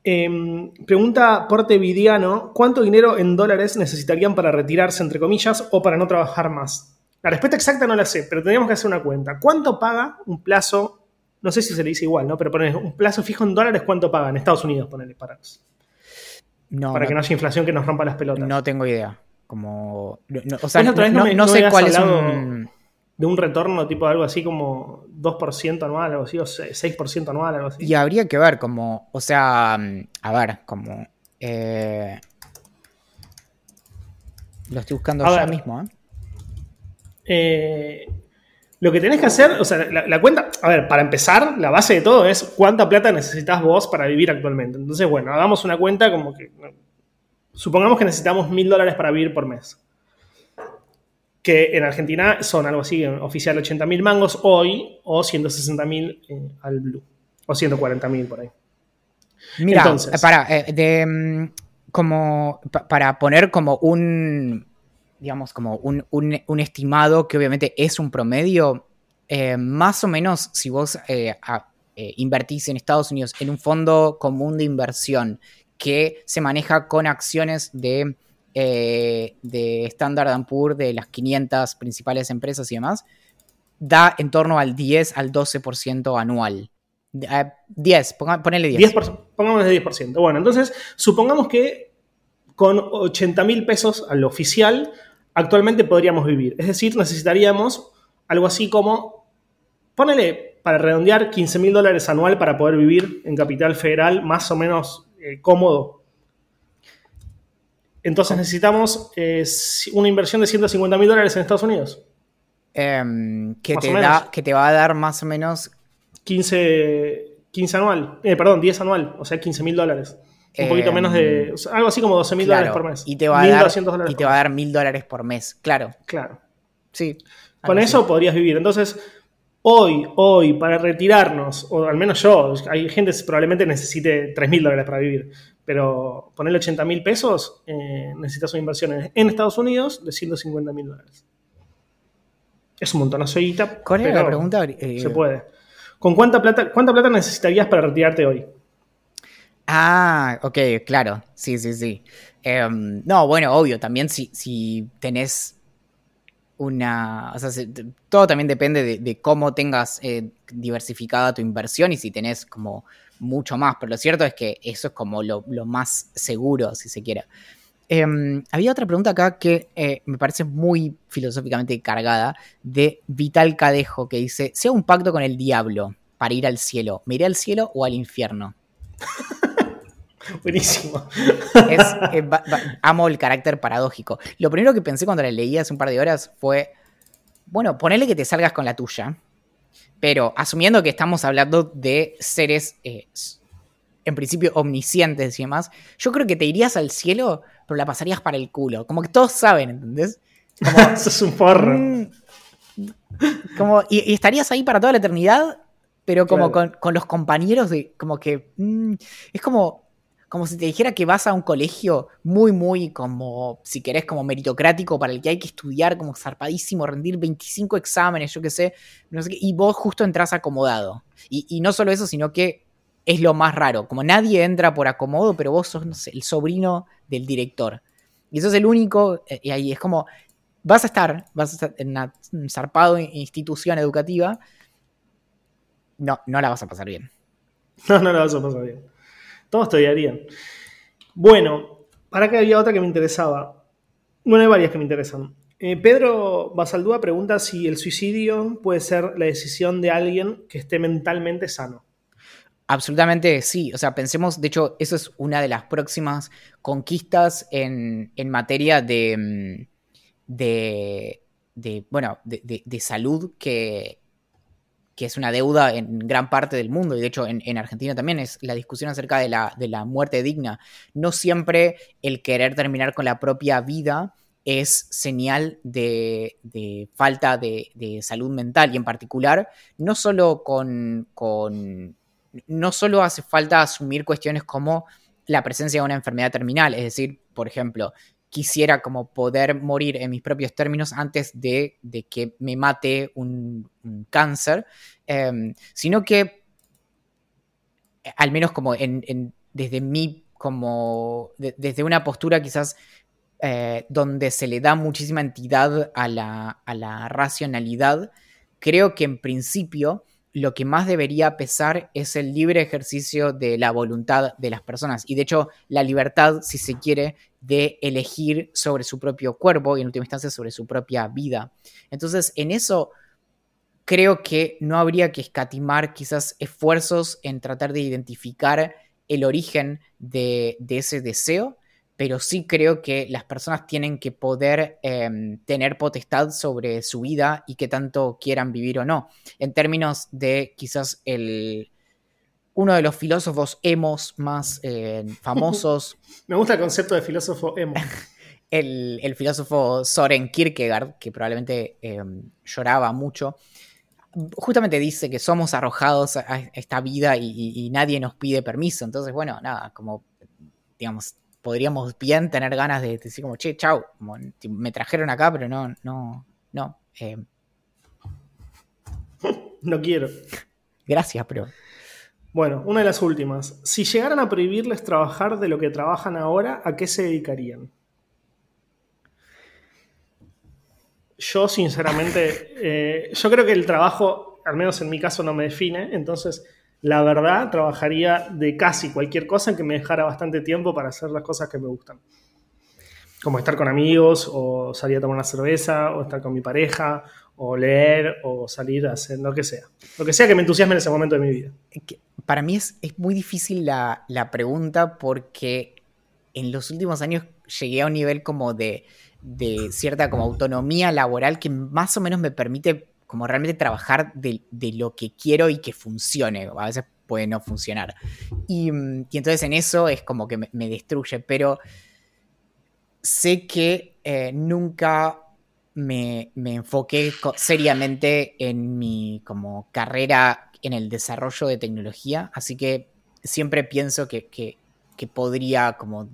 Eh, pregunta Porte Vidiano, ¿cuánto dinero en dólares necesitarían para retirarse, entre comillas, o para no trabajar más? La respuesta exacta no la sé, pero tendríamos que hacer una cuenta. ¿Cuánto paga un plazo? No sé si se le dice igual, ¿no? Pero poner un plazo fijo en dólares, ¿cuánto paga en Estados Unidos? Ponele para No, para que no haya inflación que nos rompa las pelotas. No tengo idea. Como. o sea, no, sé cuál es un de un retorno tipo algo así como 2% anual, algo así, o 6% anual, algo así. Y habría que ver como, o sea, a ver, como... Eh, lo estoy buscando ahora mismo, ¿eh? ¿eh? Lo que tenés que hacer, o sea, la, cuenta, a ver, para empezar, la base de todo es cuánta plata necesitas vos para vivir actualmente. Entonces, bueno, hagamos una cuenta como que, supongamos que necesitamos mil dólares para vivir por mes que en Argentina son algo así, oficial 80.000 mangos hoy o 160.000 eh, al blue, o 140.000 por ahí. Mira, Entonces, para, eh, de, mm, como, para poner como un, digamos, como un, estimado que obviamente es un promedio, eh, más o menos si vos invertís en Estados Unidos en un fondo común de inversión que se maneja con acciones de eh, de Standard Poor's, de las 500 principales empresas y demás, da en torno al 10 al 12% anual. 10, eh, ponele 10. 10 pongamos de 10%. Bueno, entonces supongamos que con 80 mil pesos al oficial actualmente podríamos vivir. Es decir, necesitaríamos algo así como, ponele, para redondear, 15 mil dólares anual para poder vivir en Capital Federal más o menos eh, cómodo. Entonces necesitamos eh, una inversión de 150 mil dólares en Estados Unidos. Em, que, te da, que te va a dar más o menos 15, 15 anual, eh, perdón, 10 anual, o sea, 15 mil dólares. Un poquito menos de. Em, algo así como 12 mil dólares por mes. Y te va a dar, y te va a dar mil dólares por mes, claro. Claro. Sí. Con eso podrías vivir. Entonces, hoy, hoy, para retirarnos, o al menos yo, hay gente que probablemente necesite 3 mil dólares para vivir, pero ponerle 80 mil pesos, eh, necesitas una inversión en, Estados Unidos de 150 mil dólares. Es un montonazo de guita. ¿Cuál era la pregunta? Eh, se puede. ¿Con cuánta plata, cuánta plata necesitarías para retirarte hoy? Ah, ok, claro. Sí, sí, sí. Em, no, bueno, obvio, también si, si tenés una. O sea, todo también depende de, cómo tengas eh, diversificada tu inversión y si tenés como mucho más. Pero lo cierto es que eso es como lo, más seguro, si se quiere. Em, había otra pregunta acá que eh, me parece muy filosóficamente cargada de Vital Cadejo que dice: sea un pacto con el diablo para ir al cielo, ¿me iré al cielo o al infierno? Buenísimo. Eh, amo el carácter paradójico. Lo primero que pensé cuando la leí hace un par de horas fue: bueno, ponele que te salgas con la tuya, pero asumiendo que estamos hablando de seres eh, en principio omniscientes y demás, yo creo que te irías al cielo, pero la pasarías para el culo. Como que todos saben, ¿entendés? Como, Eso es un porro. Mm, como, y, estarías ahí para toda la eternidad, pero como con, los compañeros de. Como que. Mm, es como. Como si te dijera que vas a un colegio muy, muy como, si querés, como meritocrático para el que hay que estudiar como zarpadísimo, rendir 25 exámenes, yo qué sé, no sé qué, y vos justo entras acomodado. Y, y no solo eso, sino que es lo más raro. Como nadie entra por acomodo, pero vos sos el sobrino del director. Y eso es el único, eh, y ahí es como, vas a estar, vas a estar en una zarpado institución educativa, no, no la vas a pasar bien. No, no la vas a pasar bien. Todos estudiarían. Bueno, para que había otra que me interesaba. Bueno, hay varias que me interesan. Eh, Pedro Basaldúa pregunta si el suicidio puede ser la decisión de alguien que esté mentalmente sano. Absolutamente sí. O sea, pensemos, de hecho, eso es una de las próximas conquistas en, materia de, mm, de, de bueno, de, salud que, que, es una deuda en gran parte del mundo y de hecho en, Argentina también es la discusión acerca de la, de la muerte digna. No siempre el querer terminar con la propia vida es señal de, de falta de, de, salud mental y en particular no solo con, con no solo hace falta asumir cuestiones como la presencia de una enfermedad terminal, es decir, por ejemplo, quisiera como poder morir en mis propios términos antes de, que me mate un, cáncer, em, sino que, al menos como en, desde mi, como desde una postura quizás eh, donde se le da muchísima entidad a la, a la racionalidad, creo que en principio lo que más debería pesar es el libre ejercicio de la voluntad de las personas. Y de hecho, la libertad, si se quiere, de elegir sobre su propio cuerpo y en última instancia sobre su propia vida. Entonces, en eso creo que no habría que escatimar quizás esfuerzos en tratar de identificar el origen de, ese deseo pero sí creo que las personas tienen que poder em, tener potestad sobre su vida y que tanto quieran vivir o no. En términos de quizás el, uno de los filósofos emos más eh, famosos. Me gusta el concepto de filósofo emo. el, filósofo Soren Kierkegaard, que probablemente em, lloraba mucho, justamente dice que somos arrojados a esta vida y, y nadie nos pide permiso. Entonces, bueno, nada, como digamos, podríamos bien tener ganas de, decir como, che, chau, me trajeron acá, pero no, no, no. Eh. no quiero. Gracias, pero... Bueno, una de las últimas. Si llegaran a prohibirles trabajar de lo que trabajan ahora, ¿a qué se dedicarían? Yo, sinceramente, eh, yo creo que el trabajo, al menos en mi caso, no me define. Entonces, la verdad, trabajaría de casi cualquier cosa en que me dejara bastante tiempo para hacer las cosas que me gustan. como estar con amigos, o salir a tomar una cerveza, o estar con mi pareja, o leer, o salir a hacer lo que sea. Lo que sea que me entusiasme en ese momento de mi vida. Para mí es, muy difícil la, pregunta porque en los últimos años llegué a un nivel como de, de cierta como autonomía laboral que más o menos me permite como realmente trabajar de, lo que quiero y que funcione. A veces puede no funcionar. Y, mm, entonces en eso es como que me, destruye, pero sé que eh, nunca me, enfoqué seriamente en mi como carrera en el desarrollo de tecnología, así que siempre pienso que, podría como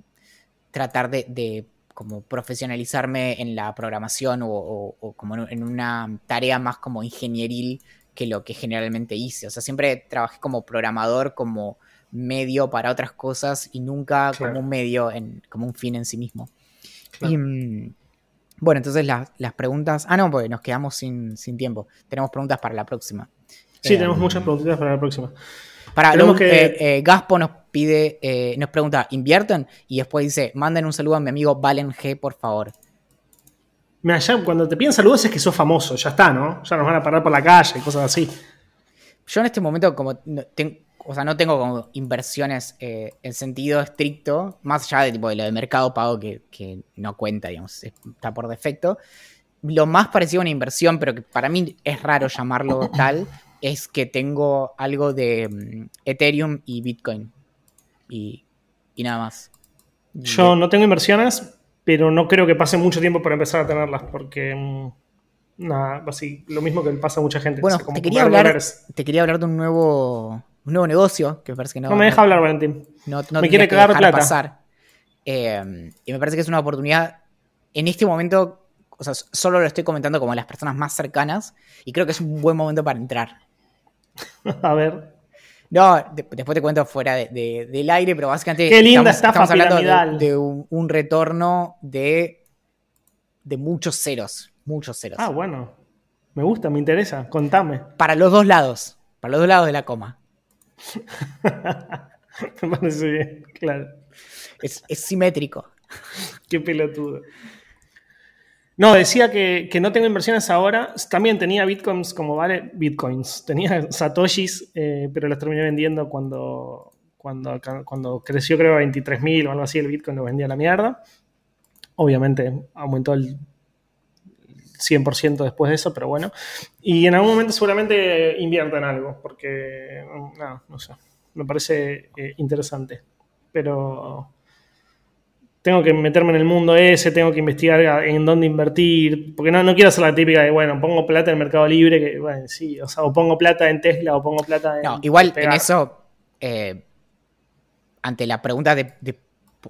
tratar de, como profesionalizarme en la programación o, como en una tarea más como ingenieril que lo que generalmente hice. O sea, siempre trabajé como programador, como medio para otras cosas y nunca como un medio, en, como un fin en sí mismo. Y, mm, bueno, entonces las preguntas. Ah, no, pues nos quedamos sin, tiempo. Tenemos preguntas para la próxima. Sí, tenemos em, muchas preguntas para la próxima. Para lo que eh, eh, Gaspo nos pide, eh, nos pregunta, ¿invierten? Y después dice, manden un saludo a mi amigo Valen G, por favor. Mira, ya cuando te piden saludos es que sos famoso, ya está, ¿no? Ya nos van a parar por la calle y cosas así. Yo en este momento, como tengo, o sea, no tengo como inversiones eh, en sentido estricto, más allá de, tipo, de lo de mercado pago que, no cuenta, digamos, está por defecto. Lo más parecido a una inversión, pero que para mí es raro llamarlo tal, es que tengo algo de mm, Ethereum y Bitcoin. Y, nada más. Yo no tengo inversiones, pero no creo que pase mucho tiempo para empezar a tenerlas, porque mm, nada, así, lo mismo que pasa a mucha gente. Bueno, te, quería hablar, te quería hablar de un nuevo un nuevo negocio que me parece que no. No me deja hablar, Valentín. No, me quiere cagar plata. Pasar. Eh, y me parece que es una oportunidad. En este momento, o sea, solo lo estoy comentando como a las personas más cercanas y creo que es un buen momento para entrar. a ver. No, después te cuento fuera del aire, pero básicamente. Qué linda estamos, estamos hablando de, un, retorno de, de muchos ceros. Muchos ceros. Ah, bueno. Me gusta, me interesa. Contame. Para los dos lados. Para los dos lados de la coma. Me parece bien, claro. Es, simétrico. Qué pelotudo. No, decía que, no tengo inversiones ahora. También tenía bitcoins como vale, bitcoins. Tenía satoshis, eh, pero los terminé vendiendo cuando, cuando, creció, creo, a 23.000 o algo así. El bitcoin lo vendía a la mierda. Obviamente aumentó el 100% después de eso, pero bueno. Y en algún momento seguramente invierta en algo, porque, no, no sé, me parece eh, interesante. Pero tengo que meterme en el mundo ese, tengo que investigar en dónde invertir, porque no, no quiero hacer la típica de, bueno, pongo plata en el Mercado Libre, que, bueno, sí, o sea, o pongo plata en Tesla o pongo plata en... No, igual en eso, eh, ante la pregunta de,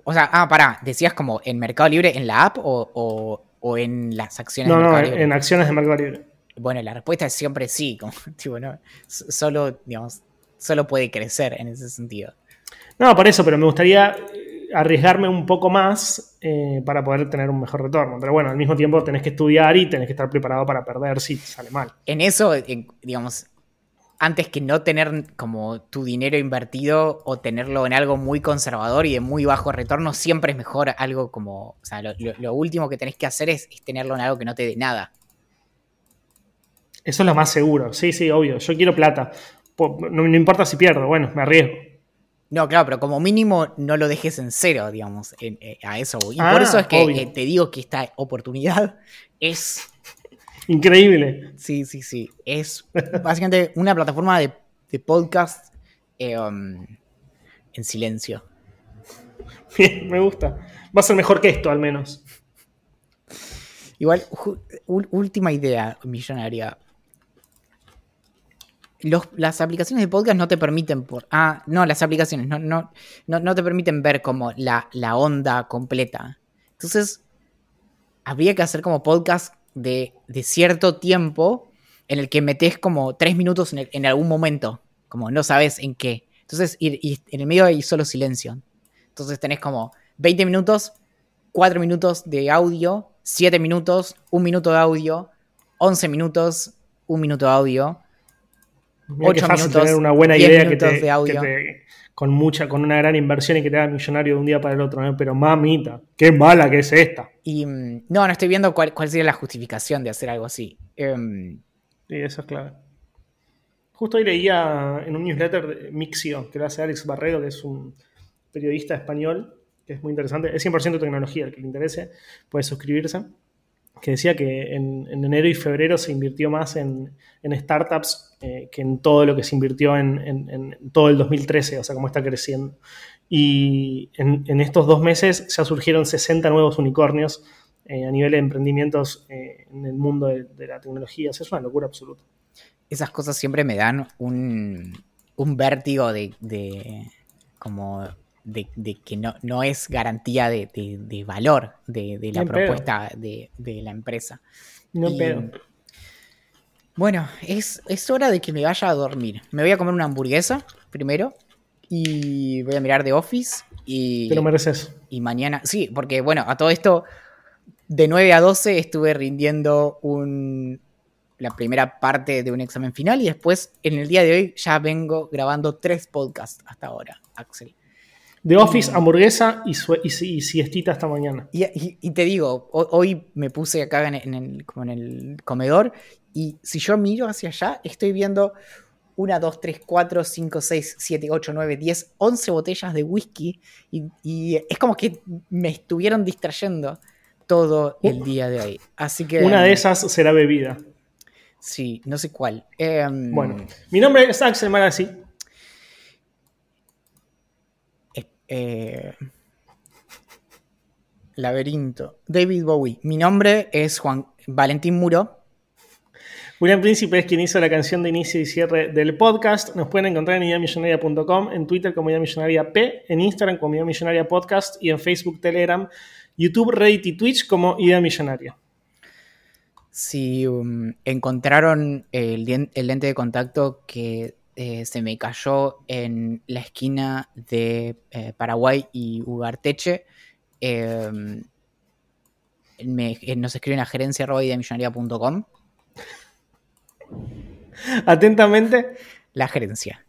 O sea, ah, pará, decías como en Mercado Libre, en la app o o en las acciones de Mercado no, en acciones de Mercado Libre. Bueno, la respuesta es siempre sí, como, tipo, no, solo, digamos, solo puede crecer en ese sentido. No, por eso, pero me gustaría arriesgarme un poco más eh, para poder tener un mejor retorno. Pero bueno, al mismo tiempo tenés que estudiar y tenés que estar preparado para perder si sale mal. En eso, digamos, antes que no tener como tu dinero invertido o tenerlo en algo muy conservador y de muy bajo retorno, siempre es mejor algo como, o sea, lo, último que tenés que hacer es, tenerlo en algo que no te dé nada. Eso es lo más seguro, sí, sí, obvio. Yo quiero plata. No, importa si pierdo, bueno, me arriesgo. No, claro, pero como mínimo no lo dejes en cero, digamos, eh, a eso. Y por ah, eso es que eh, te digo que esta oportunidad es Increíble. Sí, sí, sí. Es básicamente una plataforma de, podcast eh, um, en silencio. Bien, me gusta. Va a ser mejor que esto, al menos. Igual, última idea millonaria. Las aplicaciones de podcast no te permiten por. Ah, no, las aplicaciones no, no, no, te permiten ver como la, la onda completa. Entonces, habría que hacer como podcast de, cierto tiempo en el que metes como tres minutos en, algún momento, como no sabes en qué. Entonces, y, en el medio hay solo silencio. Entonces tenés como 20 minutos, 4 minutos de audio, 7 minutos, 1 minuto de audio, 11 minutos, 1 minuto de audio. 8 minutos. tener una buena idea que te, de audio. con mucha, con una gran inversión y que te haga millonario de un día para el otro, pero mamita, qué mala que es esta. Y mm, no, no estoy viendo cuál, sería la justificación de hacer algo así. Em, sí, eso es clave. Justo hoy leía en un newsletter de Mixio, que lo hace Alex Barredo, que es un periodista español, que es muy interesante. Es 100% tecnología, el que le interese puede suscribirse. Que decía que en, enero y febrero se invirtió más en, startups eh, que en todo lo que se invirtió en, todo el 2013, o sea, cómo está creciendo. Y en, estos dos meses ya surgieron 60 nuevos unicornios eh, a nivel de emprendimientos eh, en el mundo de, de la tecnología. O sea, es una locura absoluta esas cosas siempre me dan un, vértigo de, como de, que no, no, es garantía de, valor de, la propuesta de, la empresa. No Bueno, es, es, hora de que me vaya a dormir. Me voy a comer una hamburguesa primero y voy a mirar The Office. Y, Te lo mereces. Y mañana, sí, porque bueno, a todo esto, de 9 a 12 estuve rindiendo un, la primera parte de un examen final y después en el día de hoy ya vengo grabando tres podcasts hasta ahora, Axel. De Office, hamburguesa y, y, siestita hasta mañana. Y, te digo, hoy me puse acá en, el, en el comedor y si yo miro hacia allá, estoy viendo una, dos, tres, cuatro, cinco, seis, siete, ocho, nueve, diez, once botellas de whisky y, es como que me estuvieron distrayendo todo el día de hoy. Así que... Una de esas será bebida. Sí, no sé cuál. Em, bueno, mi nombre es Axel Marazzi. Eh, laberinto. David Bowie. Mi nombre es Juan Valentín Muro. William Príncipe es quien hizo la canción de inicio y cierre del podcast. Nos pueden encontrar en ideamillonaria.com, en Twitter como Idea Millonaria P, en Instagram como Idea Millonaria Podcast y en Facebook, Telegram, YouTube, Reddit y Twitch como Idea Millonaria si um, encontraron el, lente de contacto que eh, se me cayó en la esquina de eh, Paraguay y Ugarteche, em, eh, nos escriben a gerencia Atentamente. La gerencia.